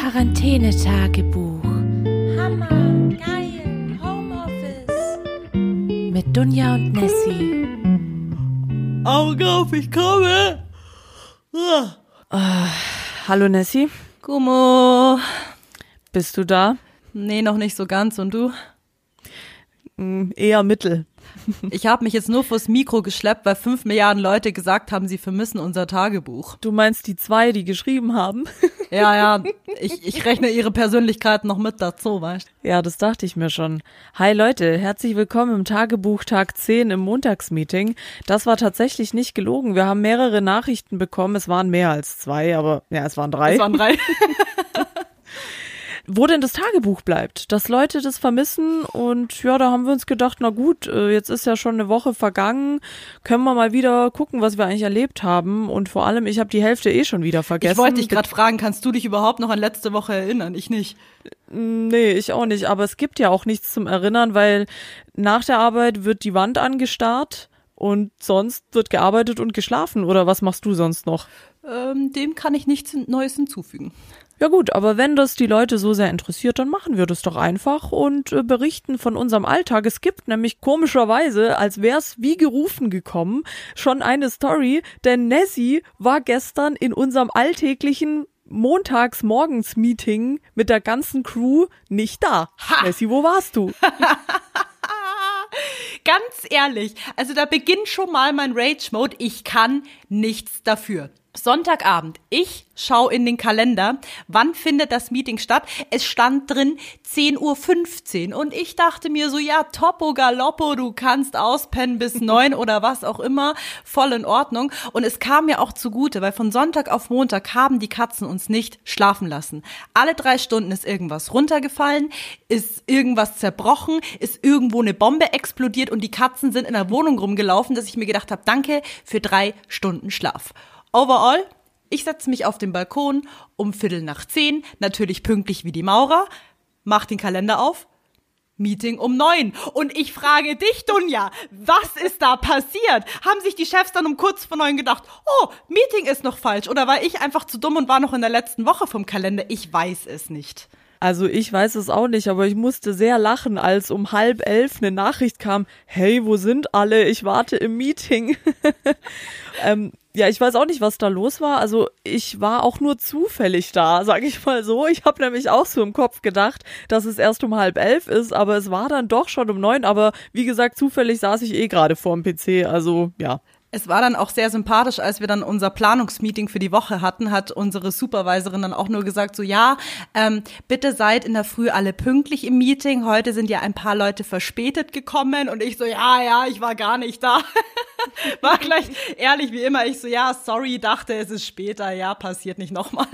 Quarantänetagebuch Hammer, geil, Homeoffice. mit Dunja und Nessie. Augen auf, ich komme. Hallo Nessie, Gummo. bist du da? Nee, noch nicht so ganz. Und du? Hm, eher mittel. Ich habe mich jetzt nur vors Mikro geschleppt, weil fünf Milliarden Leute gesagt haben, sie vermissen unser Tagebuch. Du meinst die zwei, die geschrieben haben? Ja, ja, ich, ich rechne ihre Persönlichkeit noch mit dazu, weißt ja, das dachte ich mir schon. Hi Leute, herzlich willkommen im Tagebuch Tag 10 im Montagsmeeting. Das war tatsächlich nicht gelogen. Wir haben mehrere Nachrichten bekommen. Es waren mehr als zwei, aber ja, es waren drei. Es waren drei. Wo denn das Tagebuch bleibt, dass Leute das vermissen und ja, da haben wir uns gedacht, na gut, äh, jetzt ist ja schon eine Woche vergangen, können wir mal wieder gucken, was wir eigentlich erlebt haben und vor allem, ich habe die Hälfte eh schon wieder vergessen. Ich wollte dich gerade fragen, kannst du dich überhaupt noch an letzte Woche erinnern? Ich nicht. Nee, ich auch nicht, aber es gibt ja auch nichts zum Erinnern, weil nach der Arbeit wird die Wand angestarrt und sonst wird gearbeitet und geschlafen oder was machst du sonst noch? Ähm, dem kann ich nichts Neues hinzufügen. Ja gut, aber wenn das die Leute so sehr interessiert, dann machen wir das doch einfach und äh, berichten von unserem Alltag. Es gibt nämlich komischerweise, als wär's wie gerufen gekommen, schon eine Story, denn Nessie war gestern in unserem alltäglichen Montagsmorgens-Meeting mit der ganzen Crew nicht da. Ha! Nessie, wo warst du? Ganz ehrlich, also da beginnt schon mal mein Rage-Mode. Ich kann nichts dafür. Sonntagabend, ich schau in den Kalender, wann findet das Meeting statt? Es stand drin 10.15 Uhr und ich dachte mir so, ja, Topo Galoppo, du kannst auspennen bis neun oder was auch immer, voll in Ordnung. Und es kam mir auch zugute, weil von Sonntag auf Montag haben die Katzen uns nicht schlafen lassen. Alle drei Stunden ist irgendwas runtergefallen, ist irgendwas zerbrochen, ist irgendwo eine Bombe explodiert und die Katzen sind in der Wohnung rumgelaufen, dass ich mir gedacht habe, danke für drei Stunden Schlaf. Overall, ich setze mich auf den Balkon um Viertel nach zehn, natürlich pünktlich wie die Maurer, mach den Kalender auf, Meeting um neun. Und ich frage dich, Dunja, was ist da passiert? Haben sich die Chefs dann um kurz vor neun gedacht, oh, Meeting ist noch falsch? Oder war ich einfach zu dumm und war noch in der letzten Woche vom Kalender? Ich weiß es nicht. Also ich weiß es auch nicht, aber ich musste sehr lachen, als um halb elf eine Nachricht kam, hey, wo sind alle? Ich warte im Meeting. ähm, ja, ich weiß auch nicht, was da los war. Also ich war auch nur zufällig da, sage ich mal so. Ich habe nämlich auch so im Kopf gedacht, dass es erst um halb elf ist, aber es war dann doch schon um neun. Aber wie gesagt, zufällig saß ich eh gerade vorm PC. Also ja. Es war dann auch sehr sympathisch, als wir dann unser Planungsmeeting für die Woche hatten, hat unsere Supervisorin dann auch nur gesagt, so ja, ähm, bitte seid in der Früh alle pünktlich im Meeting. Heute sind ja ein paar Leute verspätet gekommen und ich so, ja, ja, ich war gar nicht da. war gleich ehrlich wie immer. Ich so, ja, sorry, dachte, es ist später. Ja, passiert nicht nochmal.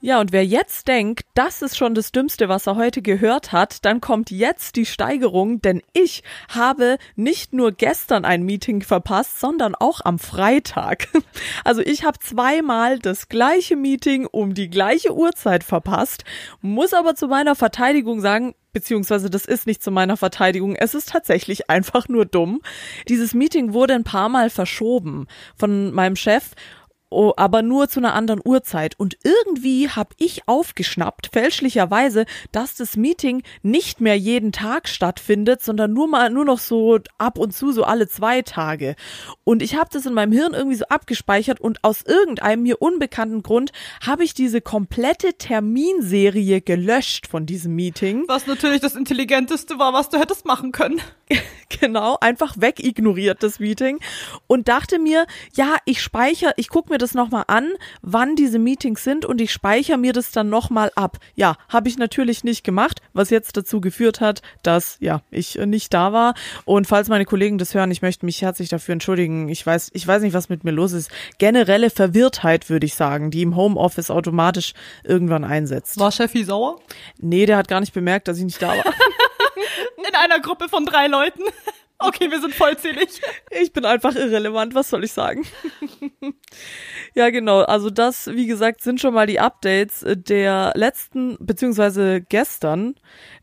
Ja, und wer jetzt denkt, das ist schon das Dümmste, was er heute gehört hat, dann kommt jetzt die Steigerung, denn ich habe nicht nur gestern ein Meeting verpasst, sondern auch am Freitag. Also ich habe zweimal das gleiche Meeting um die gleiche Uhrzeit verpasst, muss aber zu meiner Verteidigung sagen, beziehungsweise das ist nicht zu meiner Verteidigung, es ist tatsächlich einfach nur dumm. Dieses Meeting wurde ein paar Mal verschoben von meinem Chef Oh, aber nur zu einer anderen Uhrzeit. Und irgendwie habe ich aufgeschnappt, fälschlicherweise, dass das Meeting nicht mehr jeden Tag stattfindet, sondern nur mal nur noch so ab und zu so alle zwei Tage. Und ich habe das in meinem Hirn irgendwie so abgespeichert und aus irgendeinem mir unbekannten Grund habe ich diese komplette Terminserie gelöscht von diesem Meeting. Was natürlich das Intelligenteste war, was du hättest machen können. genau, einfach wegignoriert das Meeting und dachte mir, ja, ich speichere, ich gucke mir das nochmal an, wann diese Meetings sind und ich speichere mir das dann nochmal ab. Ja, habe ich natürlich nicht gemacht, was jetzt dazu geführt hat, dass ja, ich äh, nicht da war und falls meine Kollegen das hören, ich möchte mich herzlich dafür entschuldigen. Ich weiß, ich weiß nicht, was mit mir los ist. Generelle Verwirrtheit, würde ich sagen, die im Homeoffice automatisch irgendwann einsetzt. War Chefi sauer? Nee, der hat gar nicht bemerkt, dass ich nicht da war. In einer Gruppe von drei Leuten. Okay, wir sind vollzählig. Ich bin einfach irrelevant, was soll ich sagen? ja, genau. Also das, wie gesagt, sind schon mal die Updates der letzten, beziehungsweise gestern.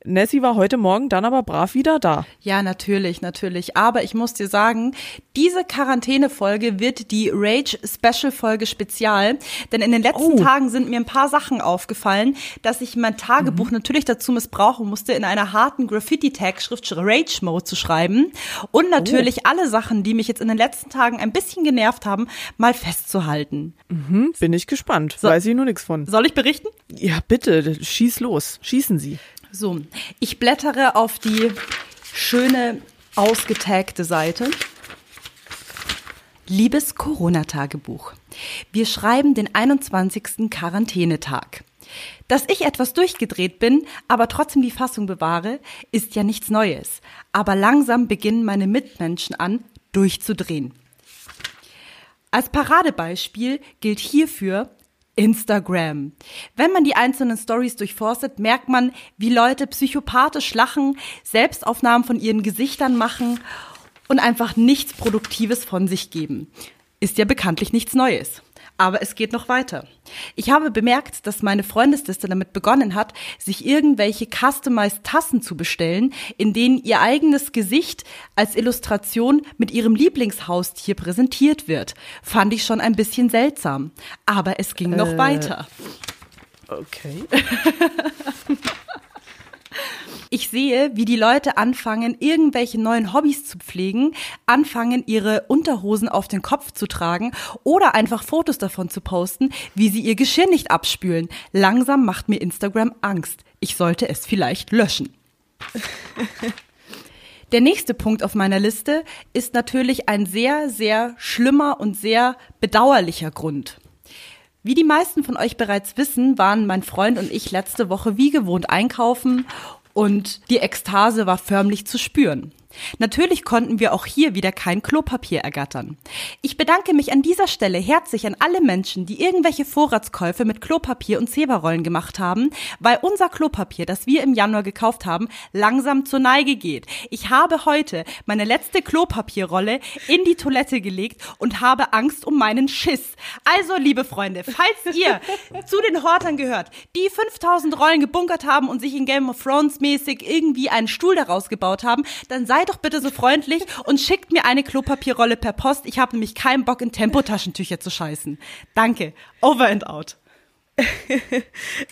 Nessie war heute Morgen dann aber brav wieder da. Ja, natürlich, natürlich. Aber ich muss dir sagen, diese Quarantäne-Folge wird die Rage-Special-Folge Spezial. Denn in den letzten Oh. Tagen sind mir ein paar Sachen aufgefallen, dass ich mein Tagebuch natürlich dazu missbrauchen musste, in einer harten Graffiti-Tag-Schrift Rage-Mode zu schreiben. Und natürlich alle Sachen, die mich jetzt in den letzten Tagen ein bisschen genervt haben, mal festzuhalten. Hm, bin ich gespannt. Weiß ich nur nichts von. Soll ich berichten? Ja, bitte, schieß los. Schießen Sie. So, ich blättere auf die schöne ausgetagte Seite. Liebes Corona-Tagebuch. Wir schreiben den 21. Quarantänetag. Dass ich etwas durchgedreht bin, aber trotzdem die Fassung bewahre, ist ja nichts Neues. Aber langsam beginnen meine Mitmenschen an, durchzudrehen. Als Paradebeispiel gilt hierfür Instagram. Wenn man die einzelnen Stories durchforstet, merkt man, wie Leute psychopathisch lachen, Selbstaufnahmen von ihren Gesichtern machen und einfach nichts Produktives von sich geben. Ist ja bekanntlich nichts Neues. Aber es geht noch weiter. Ich habe bemerkt, dass meine Freundesliste damit begonnen hat, sich irgendwelche customized Tassen zu bestellen, in denen ihr eigenes Gesicht als Illustration mit ihrem Lieblingshaustier präsentiert wird. Fand ich schon ein bisschen seltsam. Aber es ging noch Äh. weiter. Okay. Ich sehe, wie die Leute anfangen, irgendwelche neuen Hobbys zu pflegen, anfangen, ihre Unterhosen auf den Kopf zu tragen oder einfach Fotos davon zu posten, wie sie ihr Geschirr nicht abspülen. Langsam macht mir Instagram Angst. Ich sollte es vielleicht löschen. Der nächste Punkt auf meiner Liste ist natürlich ein sehr, sehr schlimmer und sehr bedauerlicher Grund. Wie die meisten von euch bereits wissen, waren mein Freund und ich letzte Woche wie gewohnt einkaufen und die Ekstase war förmlich zu spüren. Natürlich konnten wir auch hier wieder kein Klopapier ergattern. Ich bedanke mich an dieser Stelle herzlich an alle Menschen, die irgendwelche Vorratskäufe mit Klopapier und Zeberrollen gemacht haben, weil unser Klopapier, das wir im Januar gekauft haben, langsam zur Neige geht. Ich habe heute meine letzte Klopapierrolle in die Toilette gelegt und habe Angst um meinen Schiss. Also, liebe Freunde, falls ihr zu den Hortern gehört, die 5000 Rollen gebunkert haben und sich in Game of Thrones mäßig irgendwie einen Stuhl daraus gebaut haben, dann seid doch bitte so freundlich und schickt mir eine Klopapierrolle per Post. Ich habe nämlich keinen Bock, in Tempotaschentücher zu scheißen. Danke. Over and out.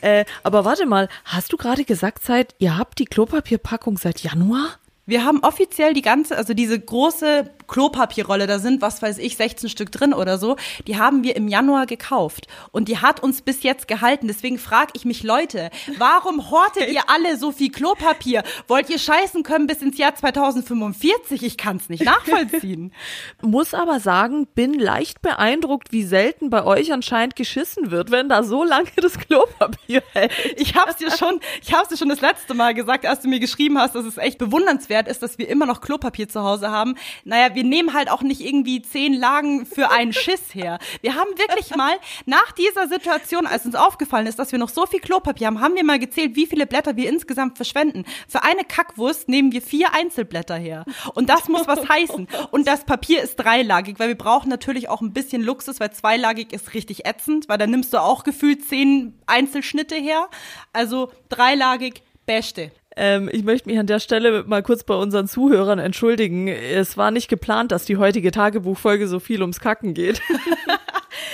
Äh, aber warte mal, hast du gerade gesagt, seit ihr habt die Klopapierpackung seit Januar? Wir haben offiziell die ganze, also diese große Klopapierrolle, da sind, was weiß ich, 16 Stück drin oder so, die haben wir im Januar gekauft. Und die hat uns bis jetzt gehalten. Deswegen frage ich mich, Leute, warum hortet ihr alle so viel Klopapier? Wollt ihr scheißen können bis ins Jahr 2045? Ich kann es nicht nachvollziehen. Muss aber sagen, bin leicht beeindruckt, wie selten bei euch anscheinend geschissen wird, wenn da so lange das Klopapier hält. Ich hab's dir schon, ich hab's dir schon das letzte Mal gesagt, als du mir geschrieben hast, dass es echt bewundernswert ist, dass wir immer noch Klopapier zu Hause haben. Naja, wir nehmen halt auch nicht irgendwie zehn Lagen für einen Schiss her. Wir haben wirklich mal nach dieser Situation, als uns aufgefallen ist, dass wir noch so viel Klopapier haben, haben wir mal gezählt, wie viele Blätter wir insgesamt verschwenden. Für eine Kackwurst nehmen wir vier Einzelblätter her. Und das muss was heißen. Und das Papier ist dreilagig, weil wir brauchen natürlich auch ein bisschen Luxus, weil zweilagig ist richtig ätzend, weil da nimmst du auch gefühlt zehn Einzelschnitte her. Also dreilagig, beste. Ähm, ich möchte mich an der Stelle mal kurz bei unseren Zuhörern entschuldigen. Es war nicht geplant, dass die heutige Tagebuchfolge so viel ums Kacken geht.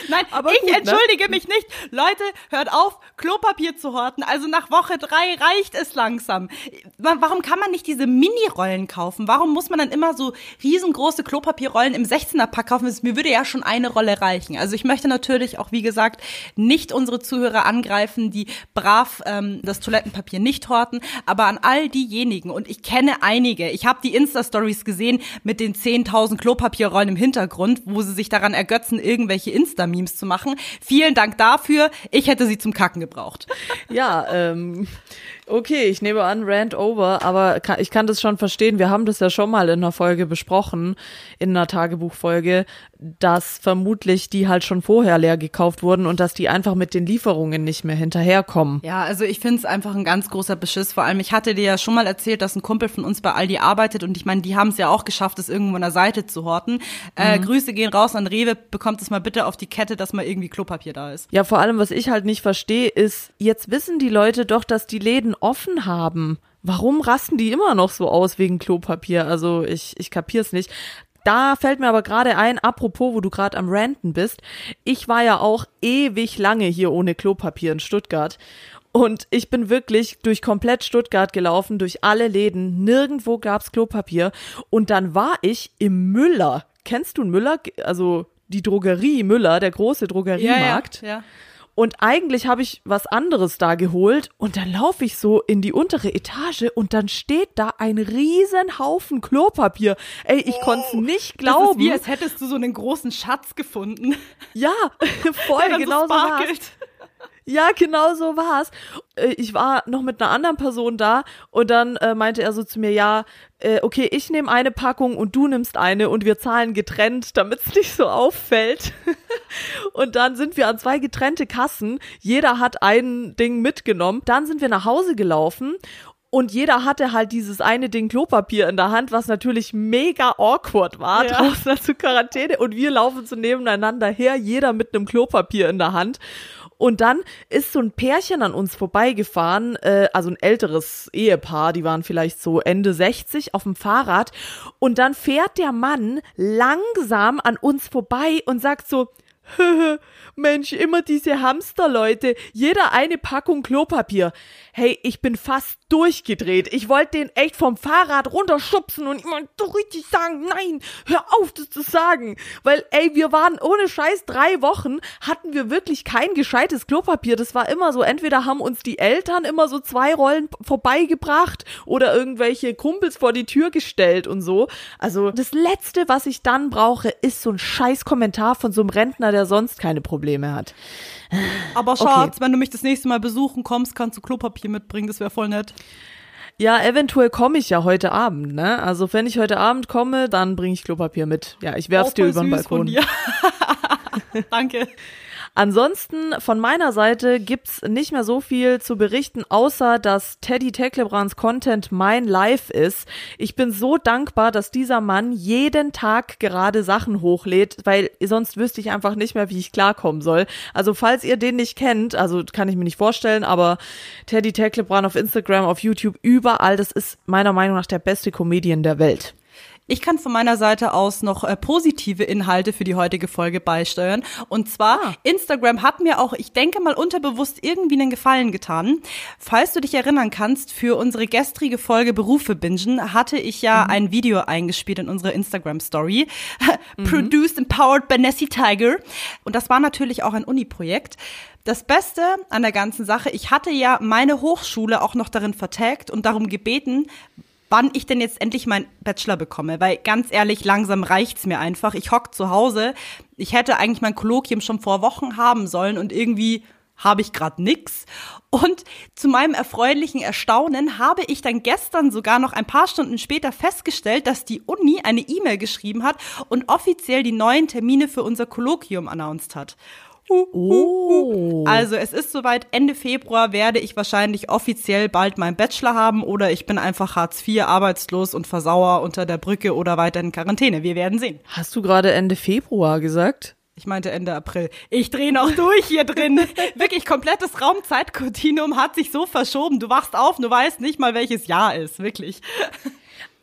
Nein, Aber ich gut, ne? entschuldige mich nicht. Leute, hört auf, Klopapier zu horten. Also nach Woche drei reicht es langsam. Wa- Warum kann man nicht diese Mini-Rollen kaufen? Warum muss man dann immer so riesengroße Klopapierrollen im 16er-Pack kaufen? Mir würde ja schon eine Rolle reichen. Also ich möchte natürlich auch, wie gesagt, nicht unsere Zuhörer angreifen, die brav ähm, das Toilettenpapier nicht horten, aber an all diejenigen, und ich kenne einige, ich habe die Insta-Stories gesehen mit den 10.000 Klopapierrollen im Hintergrund, wo sie sich daran ergötzen, irgendwelche Insta-Memes zu machen. Vielen Dank dafür. Ich hätte sie zum Kacken gebraucht. Ja, ähm, okay, ich nehme an, Rant over, aber ich kann das schon verstehen. Wir haben das ja schon mal in einer Folge besprochen, in einer Tagebuchfolge, dass vermutlich die halt schon vorher leer gekauft wurden und dass die einfach mit den Lieferungen nicht mehr hinterherkommen. Ja, also ich finde es einfach ein ganz großer Beschiss. Vor allem, ich hatte dir ja schon mal erzählt, dass ein Kumpel von uns bei Aldi arbeitet und ich meine, die haben es ja auch geschafft, es irgendwo an der Seite zu horten. Äh, Grüße gehen raus an Rewe, bekommt es mal bitte auf die Kette, dass mal irgendwie Klopapier da ist. Ja, vor allem, was ich halt nicht verstehe, ist, jetzt wissen die Leute doch, dass die Läden offen haben. Warum rasten die immer noch so aus wegen Klopapier? Also ich, ich kapier's nicht. Da fällt mir aber gerade ein, apropos, wo du gerade am Ranten bist. Ich war ja auch ewig lange hier ohne Klopapier in Stuttgart. Und ich bin wirklich durch komplett Stuttgart gelaufen, durch alle Läden. Nirgendwo gab's Klopapier. Und dann war ich im Müller. Kennst du einen Müller? Also die Drogerie Müller, der große Drogeriemarkt. Ja, ja. Und eigentlich habe ich was anderes da geholt und dann laufe ich so in die untere Etage und dann steht da ein riesen Haufen Klopapier. Ey, ich konnte es nicht Das ist glauben. wie, als hättest du so einen großen Schatz gefunden. ja, voll, genau so war's. Ja, genau so war's. Äh, Ich war noch mit einer anderen Person da und dann äh, meinte er so zu mir, ja, äh, okay, ich nehme eine Packung und du nimmst eine und wir zahlen getrennt, damit es nicht so auffällt. und dann sind wir an zwei getrennte Kassen. Jeder hat ein Ding mitgenommen. Dann sind wir nach Hause gelaufen und jeder hatte halt dieses eine Ding Klopapier in der Hand, was natürlich mega awkward war, Ja. draußen zur Quarantäne. Und wir laufen so nebeneinander her, jeder mit einem Klopapier in der Hand. Und dann ist so ein Pärchen an uns vorbeigefahren, äh, also ein älteres Ehepaar, die waren vielleicht so Ende 60 auf dem Fahrrad. Und dann fährt der Mann langsam an uns vorbei und sagt so, Mensch, immer diese Hamsterleute, jeder eine Packung Klopapier. Hey, ich bin fast durchgedreht. Ich wollte den echt vom Fahrrad runterschubsen und immer so richtig sagen, nein, hör auf, das zu sagen. Weil, ey, wir waren ohne Scheiß drei Wochen, hatten wir wirklich kein gescheites Klopapier. Das war immer so, entweder haben uns die Eltern immer so zwei Rollen vorbeigebracht oder irgendwelche Kumpels vor die Tür gestellt und so. Also, das Letzte, was ich dann brauche, ist so ein scheiß Kommentar von so einem Rentner, der sonst keine Probleme hat. Aber Schatz, wenn du mich das nächste Mal besuchen kommst, kannst du Klopapier mitbringen, das wäre voll nett. Ja, eventuell komme ich ja heute Abend, ne? Also wenn ich heute Abend komme, dann bringe ich Klopapier mit. Ja, ich werf's Auch dir über den Balkon. Danke. Ansonsten von meiner Seite gibt's nicht mehr so viel zu berichten, außer dass Teddy Teklebrands Content mein Life ist. Ich bin so dankbar, dass dieser Mann jeden Tag gerade Sachen hochlädt, weil sonst wüsste ich einfach nicht mehr, wie ich klarkommen soll. Also falls ihr den nicht kennt, also kann ich mir nicht vorstellen, aber Teddy Teklebrand auf Instagram, auf YouTube, überall, das ist meiner Meinung nach der beste Comedian der Welt. Ich kann von meiner Seite aus noch äh, positive Inhalte für die heutige Folge beisteuern. Und zwar, Ah. Instagram hat mir auch, ich denke mal unterbewusst, irgendwie einen Gefallen getan. Falls du dich erinnern kannst, für unsere gestrige Folge Berufe bingen hatte ich ja ein Video eingespielt in unsere Instagram-Story. Produced and powered by Nessie Tiger. Und das war natürlich auch ein Uni-Projekt. Das Beste an der ganzen Sache, ich hatte ja meine Hochschule auch noch darin vertagt und darum gebeten, wann ich denn jetzt endlich meinen Bachelor bekomme. Weil ganz ehrlich, langsam reicht's mir einfach. Ich hock zu Hause. Ich hätte eigentlich mein Kolloquium schon vor Wochen haben sollen und irgendwie habe ich gerade nix. Und zu meinem erfreulichen Erstaunen habe ich dann gestern sogar noch ein paar Stunden später festgestellt, dass die Uni eine E-Mail geschrieben hat und offiziell die neuen Termine für unser Kolloquium announced hat. Oh. Also es ist soweit, Ende Februar werde ich wahrscheinlich offiziell bald meinen Bachelor haben oder ich bin einfach Hartz IV, arbeitslos und versauer unter der Brücke oder weiter in Quarantäne. Wir werden sehen. Hast du gerade Ende Februar gesagt? Ich meinte Ende April. Ich drehe noch durch hier drin. Wirklich komplettes Raumzeitkontinuum hat sich so verschoben. Du wachst auf, du weißt nicht mal, welches Jahr ist. Wirklich.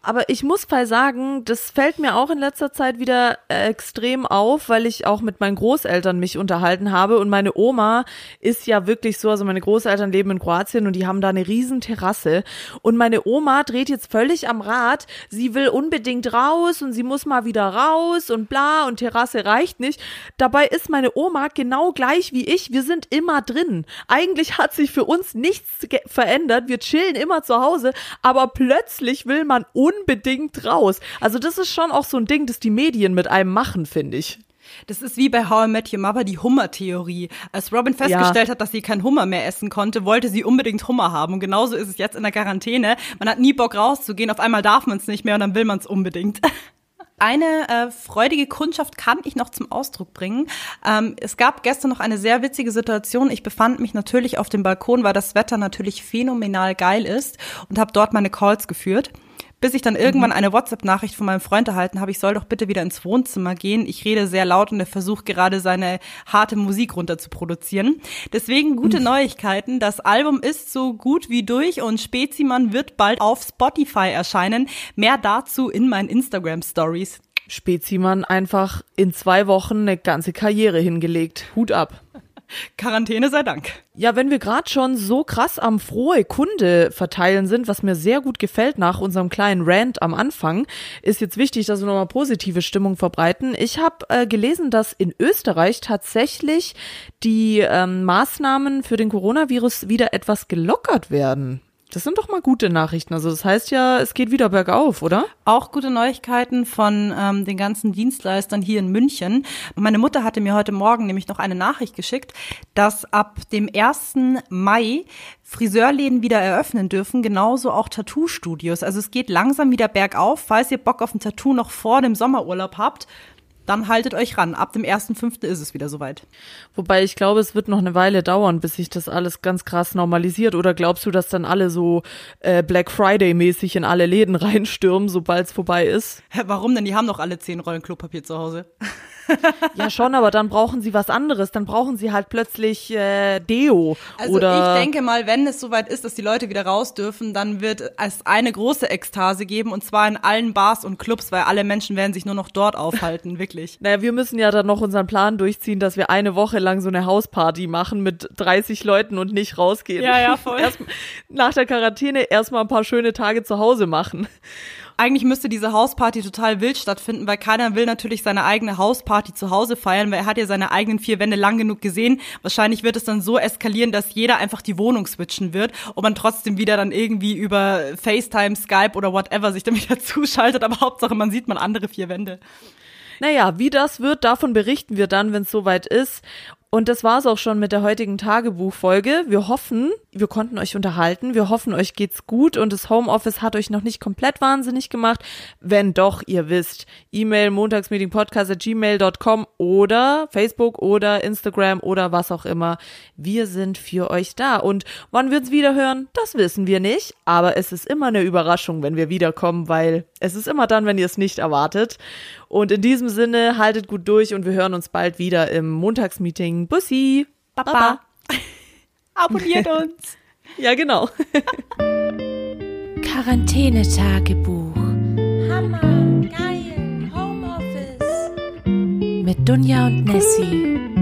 Aber ich muss mal sagen, das fällt mir auch in letzter Zeit wieder äh, extrem auf, weil ich auch mit meinen Großeltern mich unterhalten habe. Und meine Oma ist ja wirklich so, also meine Großeltern leben in Kroatien und die haben da eine riesen Terrasse und meine Oma dreht jetzt völlig am Rad, sie will unbedingt raus und sie muss mal wieder raus und bla und Terrasse reicht nicht. Dabei ist meine Oma genau gleich wie ich, wir sind immer drin. Eigentlich hat sich für uns nichts verändert, wir chillen immer zu Hause, aber plötzlich will man unbedingt raus. Also das ist schon auch so ein Ding, das die Medien mit einem machen, finde ich. Das ist wie bei How I Met Your Mother die Hummer-Theorie. Als Robin festgestellt hat, dass sie kein Hummer mehr essen konnte, wollte sie unbedingt Hummer haben. Und genauso ist es jetzt in der Quarantäne. Man hat nie Bock rauszugehen, auf einmal darf man es nicht mehr und dann will man es unbedingt. Eine äh, freudige Kundschaft kann ich noch zum Ausdruck bringen. Ähm, es gab gestern noch eine sehr witzige Situation. Ich befand mich natürlich auf dem Balkon, weil das Wetter natürlich phänomenal geil ist und habe dort meine Calls geführt bis ich dann irgendwann eine WhatsApp-Nachricht von meinem Freund erhalten habe, ich soll doch bitte wieder ins Wohnzimmer gehen. Ich rede sehr laut und er versucht gerade seine harte Musik runter zu produzieren. Deswegen gute Neuigkeiten. Das Album ist so gut wie durch und Spezimann wird bald auf Spotify erscheinen. Mehr dazu in meinen Instagram Stories. Spezimann einfach in zwei Wochen eine ganze Karriere hingelegt. Hut ab. Quarantäne sei Dank. Ja, wenn wir gerade schon so krass am frohe Kunde verteilen sind, was mir sehr gut gefällt nach unserem kleinen Rant am Anfang, ist jetzt wichtig, dass wir nochmal positive Stimmung verbreiten. Ich habe äh, gelesen, dass in Österreich tatsächlich die ähm, Maßnahmen für den Coronavirus wieder etwas gelockert werden. Das sind doch mal gute Nachrichten. Also das heißt ja, es geht wieder bergauf, oder? Auch gute Neuigkeiten von ähm, den ganzen Dienstleistern hier in München. Meine Mutter hatte mir heute Morgen nämlich noch eine Nachricht geschickt, dass ab dem 1. Mai Friseurläden wieder eröffnen dürfen, genauso auch Tattoo-Studios. Also es geht langsam wieder bergauf. Falls ihr Bock auf ein Tattoo noch vor dem Sommerurlaub habt, dann haltet euch ran. Ab dem 1.5. ist es wieder soweit. Wobei ich glaube, es wird noch eine Weile dauern, bis sich das alles ganz krass normalisiert. Oder glaubst du, dass dann alle so äh, Black Friday-mäßig in alle Läden reinstürmen, sobald es vorbei ist? Hä, warum denn? Die haben doch alle zehn Rollen Klopapier zu Hause. Ja, schon, aber dann brauchen sie was anderes. Dann brauchen sie halt plötzlich äh, Deo. Also oder ich denke mal, wenn es soweit ist, dass die Leute wieder raus dürfen, dann wird es eine große Ekstase geben und zwar in allen Bars und Clubs, weil alle Menschen werden sich nur noch dort aufhalten, wirklich. Naja, wir müssen ja dann noch unseren Plan durchziehen, dass wir eine Woche lang so eine Hausparty machen mit 30 Leuten und nicht rausgehen. Ja, ja, voll. Erst, nach der Quarantäne erstmal ein paar schöne Tage zu Hause machen. Eigentlich müsste diese Hausparty total wild stattfinden, weil keiner will natürlich seine eigene Hausparty zu Hause feiern, weil er hat ja seine eigenen vier Wände lang genug gesehen. Wahrscheinlich wird es dann so eskalieren, dass jeder einfach die Wohnung switchen wird und man trotzdem wieder dann irgendwie über FaceTime, Skype oder whatever sich dann wieder zuschaltet, aber Hauptsache man sieht mal andere vier Wände. Naja, wie das wird, davon berichten wir dann, wenn es soweit ist. Und das war's auch schon mit der heutigen Tagebuchfolge. Wir hoffen, wir konnten euch unterhalten. Wir hoffen, euch geht's gut und das Homeoffice hat euch noch nicht komplett wahnsinnig gemacht. Wenn doch, ihr wisst, E-Mail montagsmeetingpodcast@gmail.com oder Facebook oder Instagram oder was auch immer. Wir sind für euch da. Und wann wir uns wieder hören, das wissen wir nicht. Aber es ist immer eine Überraschung, wenn wir wiederkommen, weil es ist immer dann, wenn ihr es nicht erwartet. Und in diesem Sinne, haltet gut durch und wir hören uns bald wieder im Montagsmeeting. Bussi! Baba! Baba. Abonniert uns! ja, genau. Quarantänetagebuch. Hammer, geil, Homeoffice. Mit Dunja und Nessie.